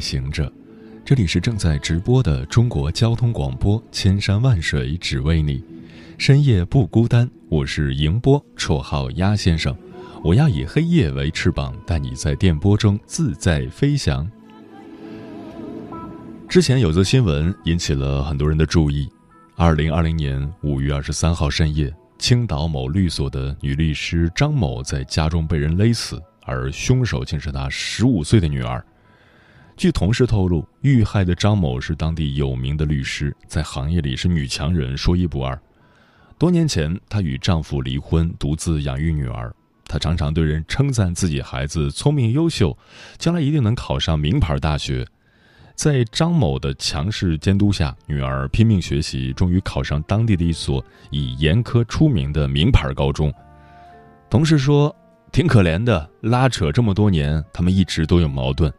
行者，这里是正在直播的中国交通广播，千山万水只为你，深夜不孤单。我是迎波，绰号鸭先生。我要以黑夜为翅膀，带你在电波中自在飞翔。之前有则新闻引起了很多人的注意：二零二零年五月二十三号深夜，青岛某律所的女律师张某在家中被人勒死。而凶手竟是他十五岁的女儿。据同事透露，遇害的张某是当地有名的律师，在行业里是女强人，说一不二。多年前，她与丈夫离婚，独自养育女儿。她常常对人称赞自己孩子聪明优秀，将来一定能考上名牌大学。在张某的强势监督下，女儿拼命学习，终于考上当地的一所以严苛出名的名牌高中。同事说。挺可怜的，拉扯这么多年，他们一直都有矛盾。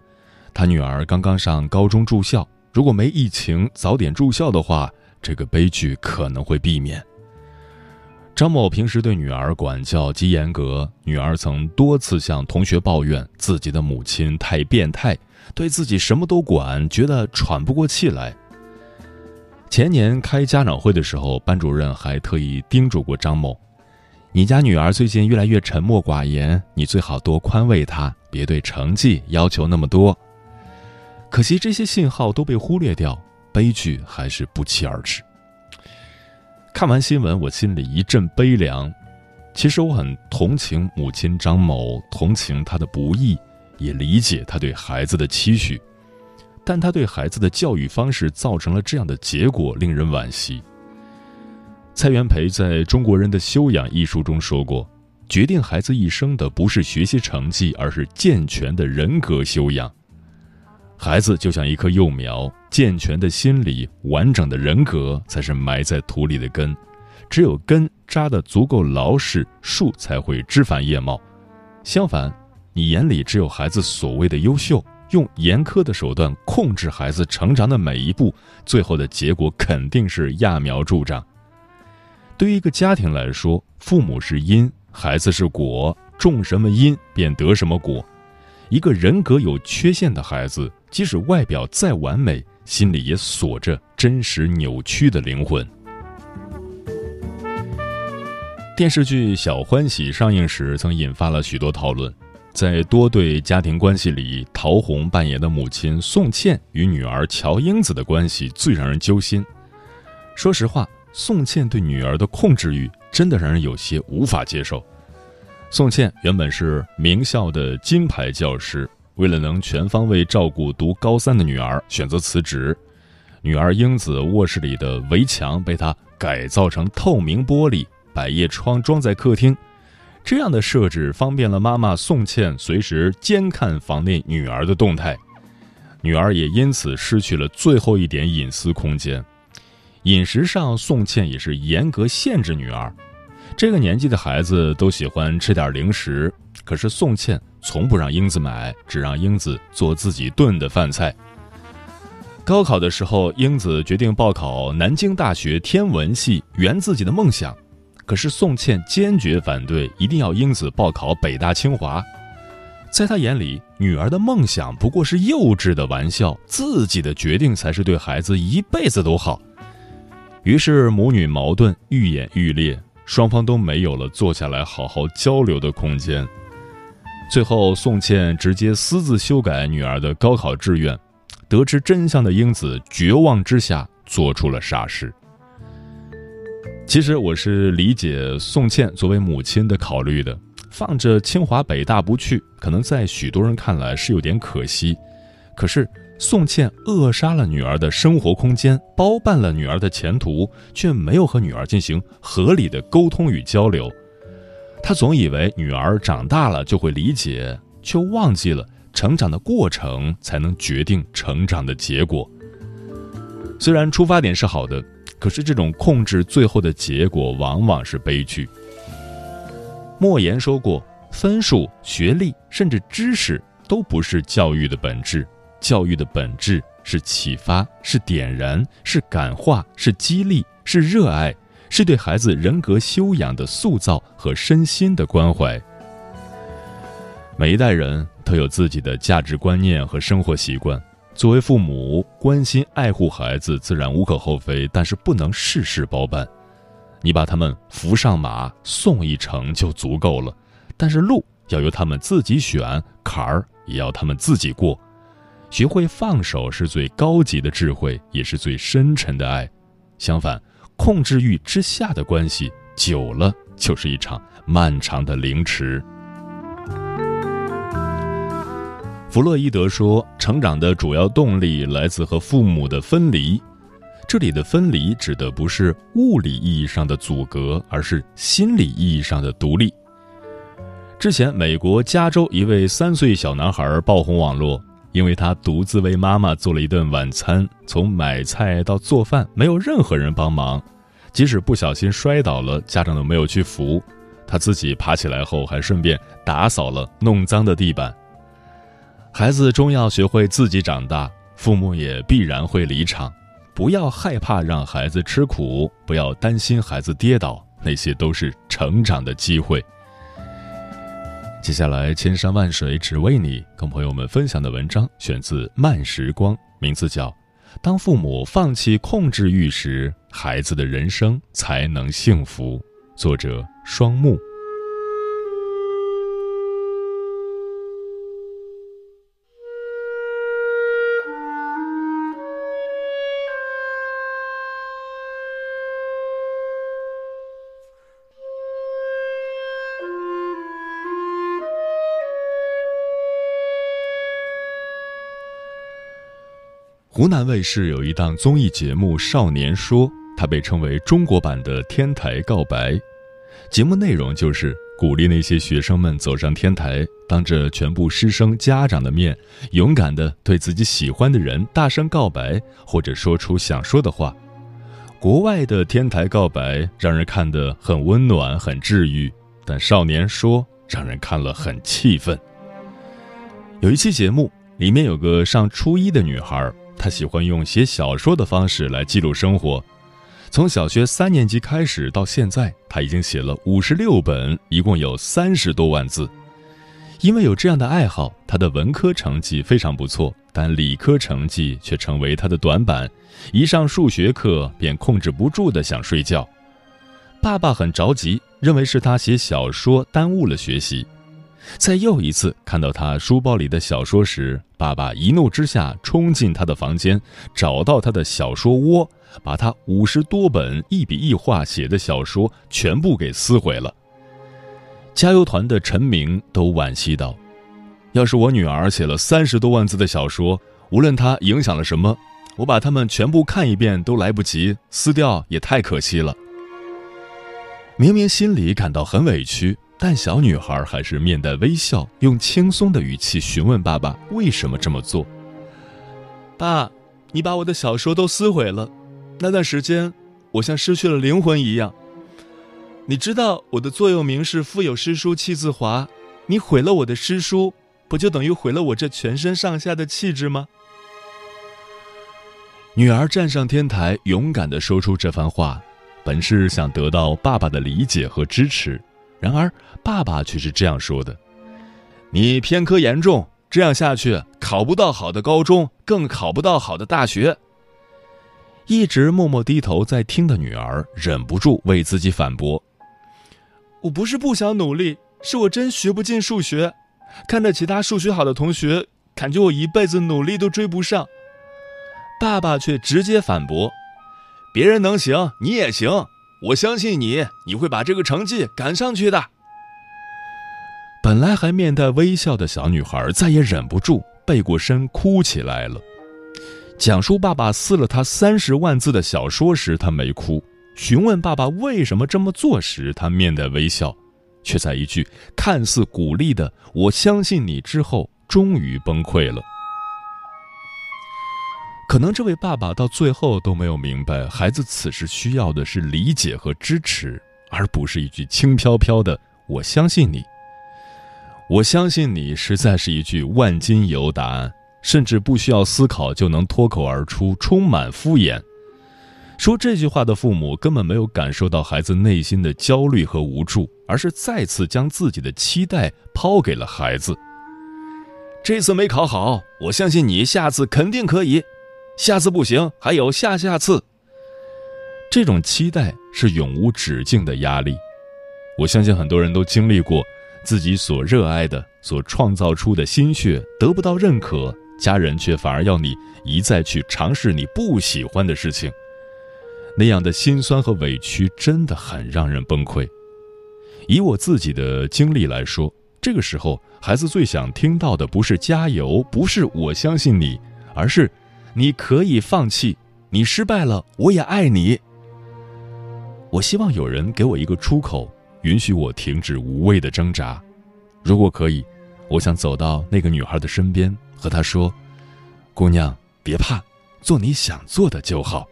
他女儿刚刚上高中住校，如果没疫情早点住校的话，这个悲剧可能会避免。张某平时对女儿管教极严格，女儿曾多次向同学抱怨自己的母亲太变态，对自己什么都管，觉得喘不过气来。前年开家长会的时候，班主任还特意叮嘱过张某。你家女儿最近越来越沉默寡言，你最好多宽慰她，别对成绩要求那么多。可惜这些信号都被忽略掉，悲剧还是不期而至。看完新闻，我心里一阵悲凉。其实我很同情母亲张某，同情她的不易，也理解她对孩子的期许，但她对孩子的教育方式造成了这样的结果，令人惋惜。蔡元培在中国人的修养一书中说过：“决定孩子一生的不是学习成绩，而是健全的人格修养。孩子就像一棵幼苗，健全的心理、完整的人格才是埋在土里的根。只有根扎得足够牢实，树才会枝繁叶茂。相反，你眼里只有孩子所谓的优秀，用严苛的手段控制孩子成长的每一步，最后的结果肯定是揠苗助长。”对于一个家庭来说，父母是因，孩子是果，种什么因便得什么果。一个人格有缺陷的孩子，即使外表再完美，心里也锁着真实扭曲的灵魂。电视剧《小欢喜》上映时，曾引发了许多讨论。在多对家庭关系里，陶虹扮演的母亲宋茜与女儿乔英子的关系最让人揪心。说实话。宋茜对女儿的控制欲真的让人有些无法接受。宋茜原本是名校的金牌教师，为了能全方位照顾读高三的女儿，选择辞职。女儿英子卧室里的围墙被她改造成透明玻璃，百叶窗装在客厅。这样的设置方便了妈妈宋茜随时监看房内女儿的动态，女儿也因此失去了最后一点隐私空间。饮食上，宋茜也是严格限制女儿。这个年纪的孩子都喜欢吃点零食，可是宋茜从不让英子买，只让英子做自己炖的饭菜。高考的时候，英子决定报考南京大学天文系，圆自己的梦想。可是宋茜坚决反对，一定要英子报考北大清华。在他眼里，女儿的梦想不过是幼稚的玩笑，自己的决定才是对孩子一辈子都好。于是母女矛盾愈演愈烈，双方都没有了坐下来好好交流的空间。最后，宋茜直接私自修改女儿的高考志愿。得知真相的英子绝望之下做出了傻事。其实我是理解宋茜作为母亲的考虑的，放着清华北大不去，可能在许多人看来是有点可惜。可是。宋茜扼杀了女儿的生活空间，包办了女儿的前途，却没有和女儿进行合理的沟通与交流。他总以为女儿长大了就会理解，却忘记了成长的过程才能决定成长的结果。虽然出发点是好的，可是这种控制最后的结果往往是悲剧。莫言说过：“分数、学历，甚至知识，都不是教育的本质。教育的本质是启发，是点燃，是感化，是激励，是热爱，是对孩子人格修养的塑造和身心的关怀。”每一代人都有自己的价值观念和生活习惯。作为父母，关心爱护孩子自然无可厚非，但是不能事事包办。你把他们扶上马，送一程就足够了，但是路要由他们自己选，坎儿也要他们自己过。学会放手是最高级的智慧，也是最深沉的爱。相反，控制欲之下的关系，久了就是一场漫长的凌迟。弗洛伊德说，成长的主要动力来自和父母的分离。这里的分离指的不是物理意义上的阻隔，而是心理意义上的独立。之前，美国加州一位三岁小男孩爆红网络，因为他独自为妈妈做了一顿晚餐，从买菜到做饭没有任何人帮忙，即使不小心摔倒了，家长都没有去扶，他自己爬起来后还顺便打扫了弄脏的地板。孩子终要学会自己长大，父母也必然会离场。不要害怕让孩子吃苦，不要担心孩子跌倒，那些都是成长的机会。接下来，千山万水只为你，跟朋友们分享的文章选自慢时光，名字叫《当父母放弃控制欲时，孩子的人生才能幸福》，作者双木。湖南卫视有一档综艺节目《少年说》，它被称为中国版的《天台告白》。节目内容就是鼓励那些学生们走上天台，当着全部师生家长的面，勇敢地对自己喜欢的人大声告白，或者说出想说的话。国外的天台告白让人看得很温暖、很治愈，但《少年说》让人看了很气愤。有一期节目里面有个上初一的女孩。他喜欢用写小说的方式来记录生活，从小学三年级开始到现在，他已经写了五十六本，一共有三十多万字。因为有这样的爱好，他的文科成绩非常不错，但理科成绩却成为他的短板。一上数学课便控制不住的想睡觉，爸爸很着急，认为是他写小说耽误了学习。在又一次看到他书包里的小说时，爸爸一怒之下冲进他的房间，找到他的小说窝，把他五十多本一笔一画写的小说全部给撕毁了。加油团的陈明都惋惜道：“要是我女儿写了三十多万字的小说，无论她影响了什么，我把它们全部看一遍都来不及，撕掉也太可惜了。”明明心里感到很委屈。但小女孩还是面带微笑，用轻松的语气询问爸爸为什么这么做。爸，你把我的小说都撕毁了，那段时间我像失去了灵魂一样。你知道我的座右铭是“腹有诗书气自华”，你毁了我的诗书，不就等于毁了我这全身上下的气质吗？女儿站上天台，勇敢地说出这番话，本是想得到爸爸的理解和支持。然而，爸爸却是这样说的：“你偏科严重，这样下去考不到好的高中，更考不到好的大学。”一直默默低头在听的女儿忍不住为自己反驳：“我不是不想努力，是我真学不进数学。看着其他数学好的同学，感觉我一辈子努力都追不上。”爸爸却直接反驳：“别人能行，你也行。”我相信你，你会把这个成绩赶上去的。本来还面带微笑的小女孩再也忍不住，背过身哭起来了。讲述爸爸撕了她三十万字的小说时，她没哭；询问爸爸为什么这么做时，她面带微笑，却在一句看似鼓励的“我相信你”之后，终于崩溃了。可能这位爸爸到最后都没有明白，孩子此时需要的是理解和支持，而不是一句轻飘飘的“我相信你”。我相信你，实在是一句万金油答案，甚至不需要思考就能脱口而出，充满敷衍。说这句话的父母根本没有感受到孩子内心的焦虑和无助，而是再次将自己的期待抛给了孩子。这次没考好，我相信你下次肯定可以。下次不行，还有下下次。这种期待是永无止境的压力。我相信很多人都经历过，自己所热爱的、所创造出的心血得不到认可，家人却反而要你一再去尝试你不喜欢的事情，那样的心酸和委屈真的很让人崩溃。以我自己的经历来说，这个时候孩子最想听到的不是加油，不是我相信你，而是。你可以放弃，你失败了，我也爱你。我希望有人给我一个出口，允许我停止无谓的挣扎。如果可以，我想走到那个女孩的身边，和她说：“姑娘，别怕，做你想做的就好。”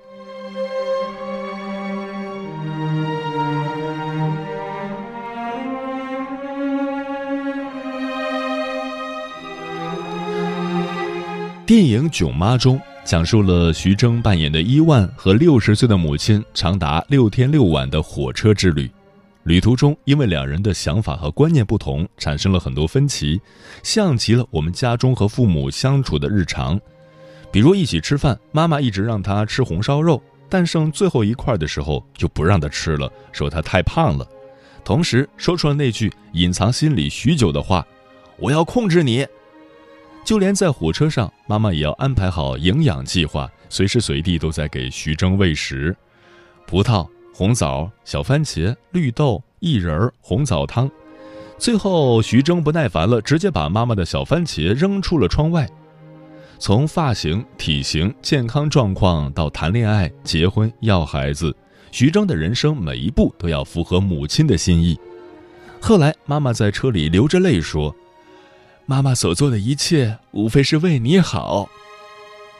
电影《囧妈》中。讲述了徐峥扮演的伊万和六十岁的母亲长达六天六晚的火车之旅。旅途中，因为两人的想法和观念不同，产生了很多分歧，像极了我们家中和父母相处的日常。比如一起吃饭，妈妈一直让他吃红烧肉，但剩最后一块的时候就不让他吃了，说他太胖了，同时说出了那句隐藏心里许久的话：“我要控制你。”就连在火车上，妈妈也要安排好营养计划，随时随地都在给徐峥喂食：葡萄、红枣、小番茄、绿豆、薏仁、红枣汤。最后，徐峥不耐烦了，直接把妈妈的小番茄扔出了窗外。从发型、体型、健康状况到谈恋爱、结婚、要孩子，徐峥的人生每一步都要符合母亲的心意。后来，妈妈在车里流着泪说。妈妈所做的一切，无非是为你好。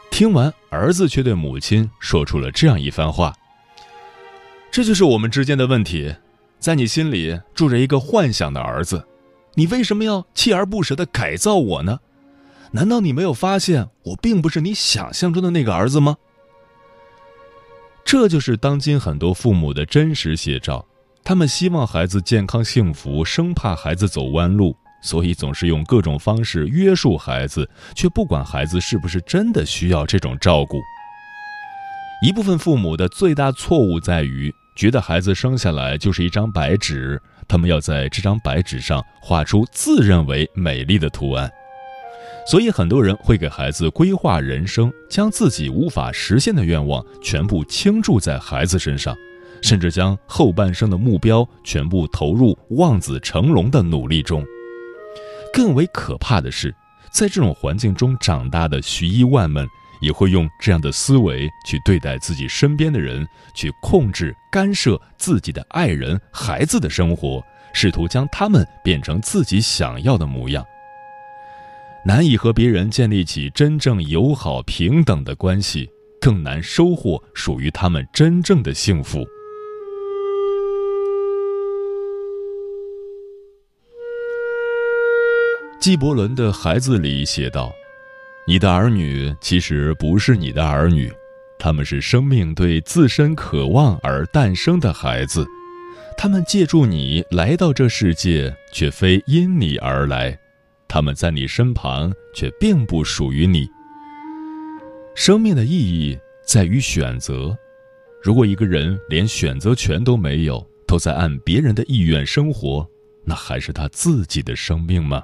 听完，儿子却对母亲说出了这样一番话：“这就是我们之间的问题，在你心里住着一个幻想的儿子，你为什么要锲而不舍地改造我呢？难道你没有发现我并不是你想象中的那个儿子吗？”这就是当今很多父母的真实写照，他们希望孩子健康幸福，生怕孩子走弯路。所以总是用各种方式约束孩子，却不管孩子是不是真的需要这种照顾。一部分父母的最大错误在于，觉得孩子生下来就是一张白纸，他们要在这张白纸上画出自认为美丽的图案。所以很多人会给孩子规划人生，将自己无法实现的愿望全部倾注在孩子身上，甚至将后半生的目标全部投入望子成龙的努力中。更为可怕的是，在这种环境中长大的徐一万们，也会用这样的思维去对待自己身边的人，去控制、干涉自己的爱人、孩子的生活，试图将他们变成自己想要的模样。难以和别人建立起真正友好、平等的关系，更难收获属于他们真正的幸福。纪伯伦的孩子里写道：“你的儿女其实不是你的儿女，他们是生命对自身渴望而诞生的孩子，他们借助你来到这世界，却非因你而来，他们在你身旁，却并不属于你。生命的意义在于选择，如果一个人连选择权都没有，都在按别人的意愿生活，那还是他自己的生命吗？”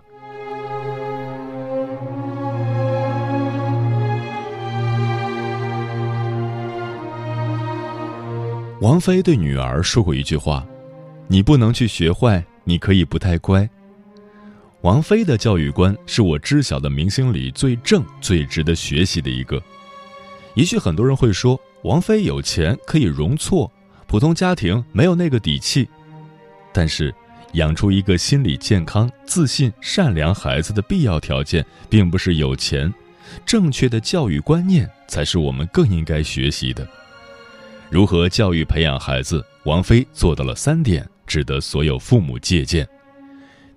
王菲对女儿说过一句话：“你不能去学坏，你可以不太乖。”王菲的教育观是我知晓的明星里最正、最值得学习的一个。也许很多人会说，王菲有钱可以容错，普通家庭没有那个底气。但是，养出一个心理健康、自信、善良孩子的必要条件，并不是有钱，正确的教育观念才是我们更应该学习的。如何教育培养孩子？王菲做到了三点，值得所有父母借鉴。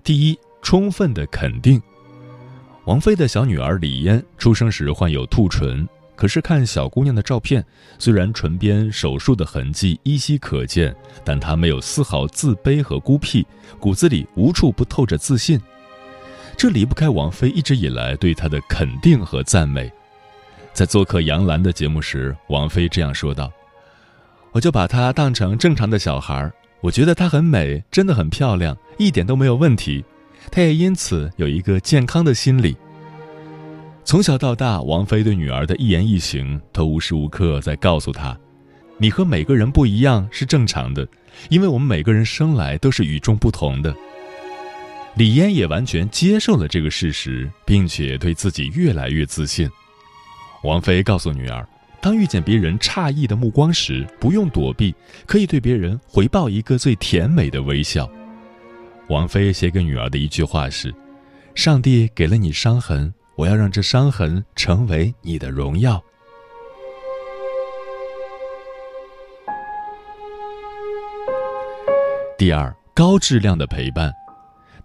第一，充分的肯定。王菲的小女儿李嫣出生时患有兔唇。可是看小姑娘的照片，虽然唇边手术的痕迹依稀可见，但她没有丝毫自卑和孤僻，骨子里无处不透着自信。这离不开王菲一直以来对她的肯定和赞美。在做客杨澜的节目时，王菲这样说道：“我就把她当成正常的小孩，我觉得她很美，真的很漂亮，一点都没有问题。她也因此有一个健康的心理。”从小到大，王菲对女儿的一言一行都无时无刻在告诉她：“你和每个人不一样是正常的，因为我们每个人生来都是与众不同的。”李嫣也完全接受了这个事实，并且对自己越来越自信。王菲告诉女儿：“当遇见别人诧异的目光时，不用躲避，可以对别人回报一个最甜美的微笑。”王菲写给女儿的一句话是：“上帝给了你伤痕。”我要让这伤痕成为你的荣耀。第二，高质量的陪伴。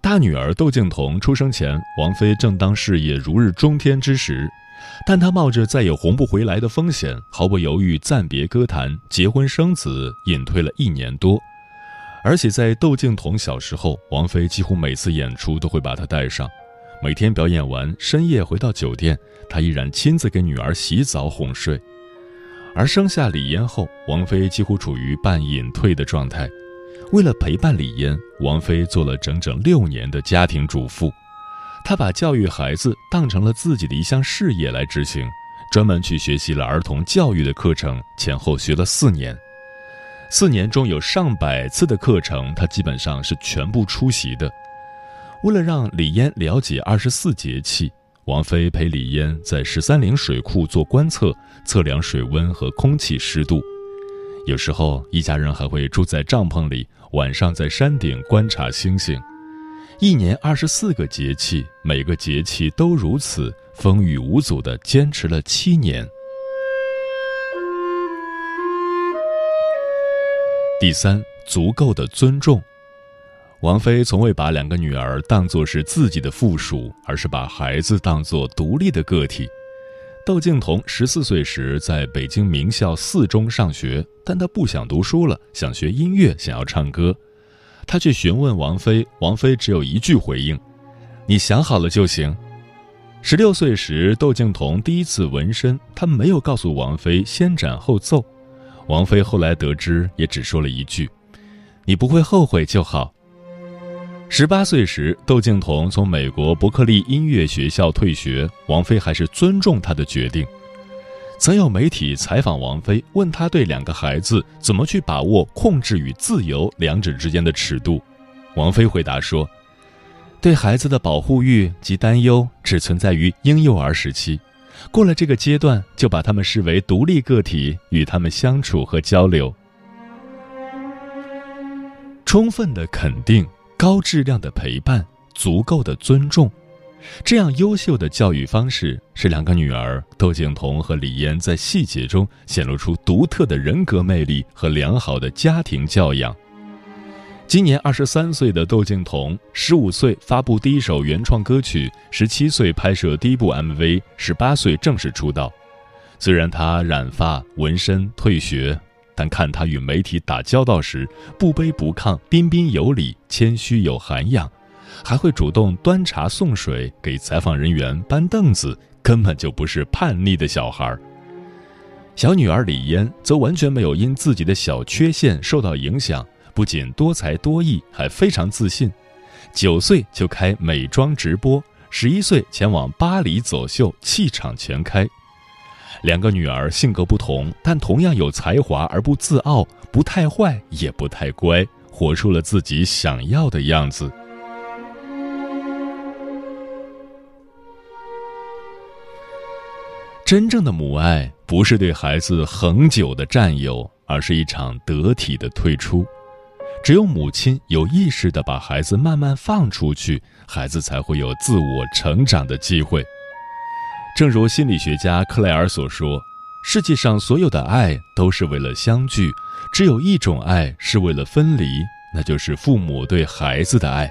大女儿窦靖童出生前，王菲正当事业如日中天之时，但她冒着再也红不回来的风险，毫不犹豫暂别歌坛，结婚生子，隐退了一年多。而且在窦靖童小时候，王菲几乎每次演出都会把她带上。每天表演完，深夜回到酒店，他依然亲自给女儿洗澡哄睡。而生下李嫣后，王菲几乎处于半隐退的状态。为了陪伴李嫣，王菲做了整整六年的家庭主妇。她把教育孩子当成了自己的一项事业来执行，专门去学习了儿童教育的课程，前后学了四年。四年中有上百次的课程，她基本上是全部出席的。为了让李嫣了解二十四节气，王菲陪李嫣在十三陵水库做观测，测量水温和空气湿度。有时候，一家人还会住在帐篷里，晚上在山顶观察星星。一年二十四个节气，每个节气都如此，风雨无阻地坚持了七年。第三，足够的尊重。王菲从未把两个女儿当作是自己的附属，而是把孩子当作独立的个体。窦靖童十四岁时在北京名校四中上学，但他不想读书了，想学音乐，想要唱歌。他去询问王菲，王菲只有一句回应：“你想好了就行。”十六岁时，窦靖童第一次纹身，他没有告诉王菲先斩后奏。王菲后来得知，也只说了一句：“你不会后悔就好。”十八岁时，窦靖童从美国伯克利音乐学校退学，王菲还是尊重他的决定。曾有媒体采访王菲，问她对两个孩子怎么去把握控制与自由两者之间的尺度。王菲回答说：“对孩子的保护欲及担忧只存在于婴幼儿时期，过了这个阶段，就把他们视为独立个体，与他们相处和交流，充分的肯定。”高质量的陪伴，足够的尊重，这样优秀的教育方式，使两个女儿窦靖童和李嫣在细节中显露出独特的人格魅力和良好的家庭教养。今年二十三岁的窦靖童，十五岁发布第一首原创歌曲，十七岁拍摄第一部 MV，十八岁正式出道。虽然他染发、纹身、退学。但看他与媒体打交道时，不卑不亢，彬彬有礼，谦虚有涵养，还会主动端茶送水，给采访人员搬凳子，根本就不是叛逆的小孩。小女儿李嫣则完全没有因自己的小缺陷受到影响，不仅多才多艺，还非常自信。九岁就开美妆直播，十一岁前往巴黎走秀，气场全开。两个女儿性格不同，但同样有才华而不自傲，不太坏也不太乖，活出了自己想要的样子。真正的母爱不是对孩子恒久的占有，而是一场得体的退出。只有母亲有意识地把孩子慢慢放出去，孩子才会有自我成长的机会。正如心理学家克莱尔所说：“世界上所有的爱都是为了相聚，只有一种爱是为了分离，那就是父母对孩子的爱。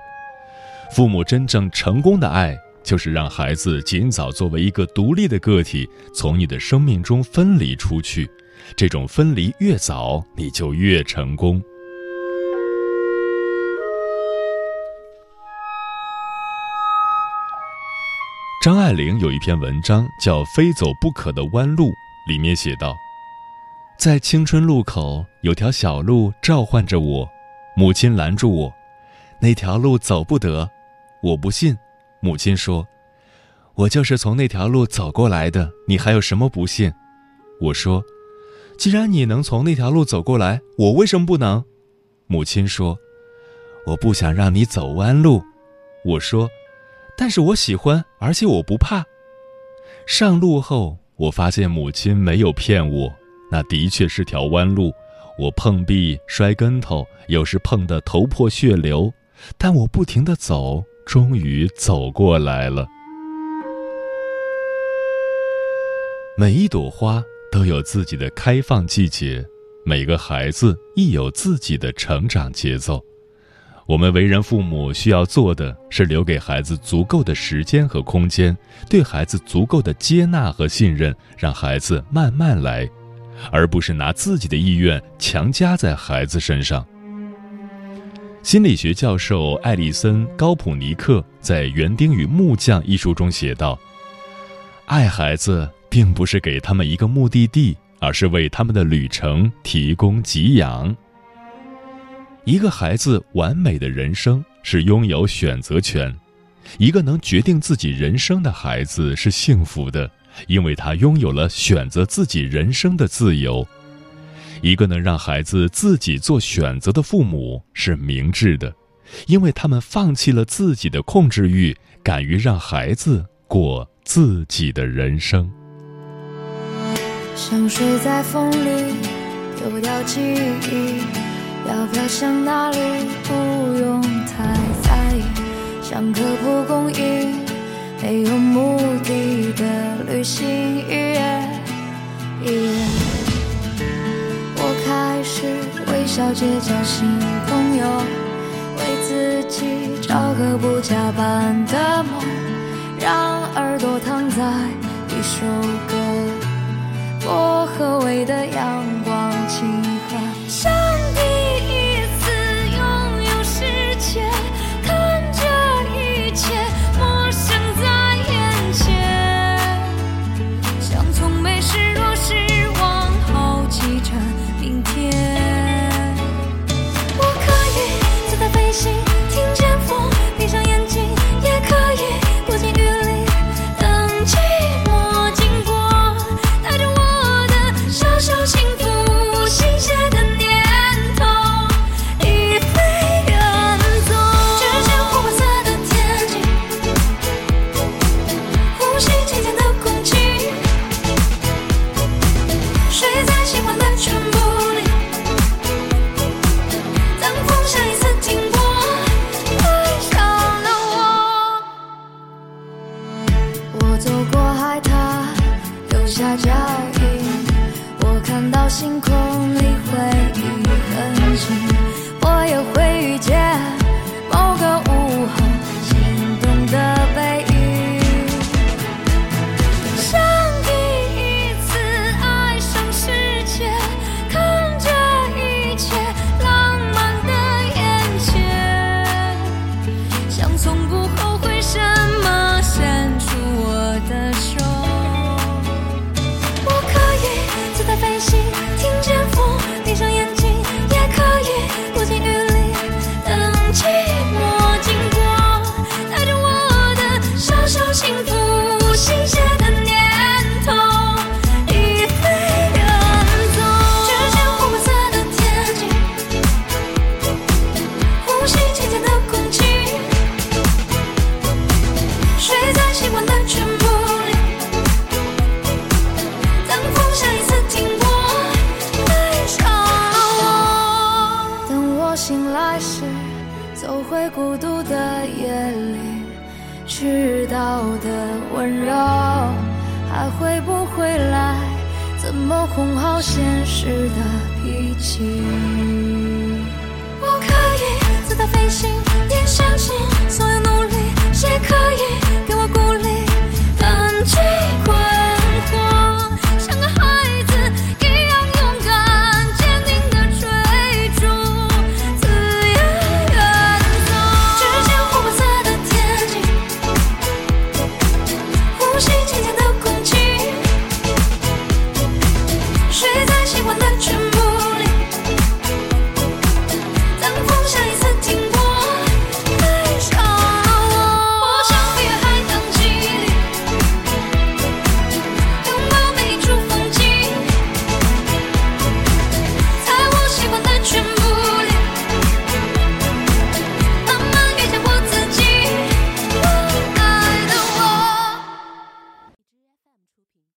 父母真正成功的爱，就是让孩子尽早作为一个独立的个体从你的生命中分离出去。这种分离越早，你就越成功。”张爱玲有一篇文章叫《非走不可的弯路》，里面写道：“在青春路口有条小路召唤着我，母亲拦住我，那条路走不得。我不信，母亲说，我就是从那条路走过来的，你还有什么不信？我说，既然你能从那条路走过来，我为什么不能？母亲说，我不想让你走弯路。我说。”但是我喜欢，而且我不怕。上路后，我发现母亲没有骗我，那的确是条弯路。我碰壁、摔跟头，有时碰得头破血流，但我不停地走，终于走过来了。每一朵花都有自己的开放季节，每个孩子亦有自己的成长节奏。我们为人父母需要做的是留给孩子足够的时间和空间，对孩子足够的接纳和信任，让孩子慢慢来，而不是拿自己的意愿强加在孩子身上。心理学教授艾利森·高普尼克在《园丁与木匠》一书中写道：“爱孩子并不是给他们一个目的地，而是为他们的旅程提供给养。”一个孩子完美的人生是拥有选择权，一个能决定自己人生的孩子是幸福的，因为他拥有了选择自己人生的自由。一个能让孩子自己做选择的父母是明智的，因为他们放弃了自己的控制欲，敢于让孩子过自己的人生。像水在风里丢掉记忆。要飘向哪里不用太在意，像个蒲公英，没有目的的旅行，一夜一夜。我开始微笑结交新朋友，为自己找个不加班的梦，让耳朵躺在一首歌，薄荷味的阳光轻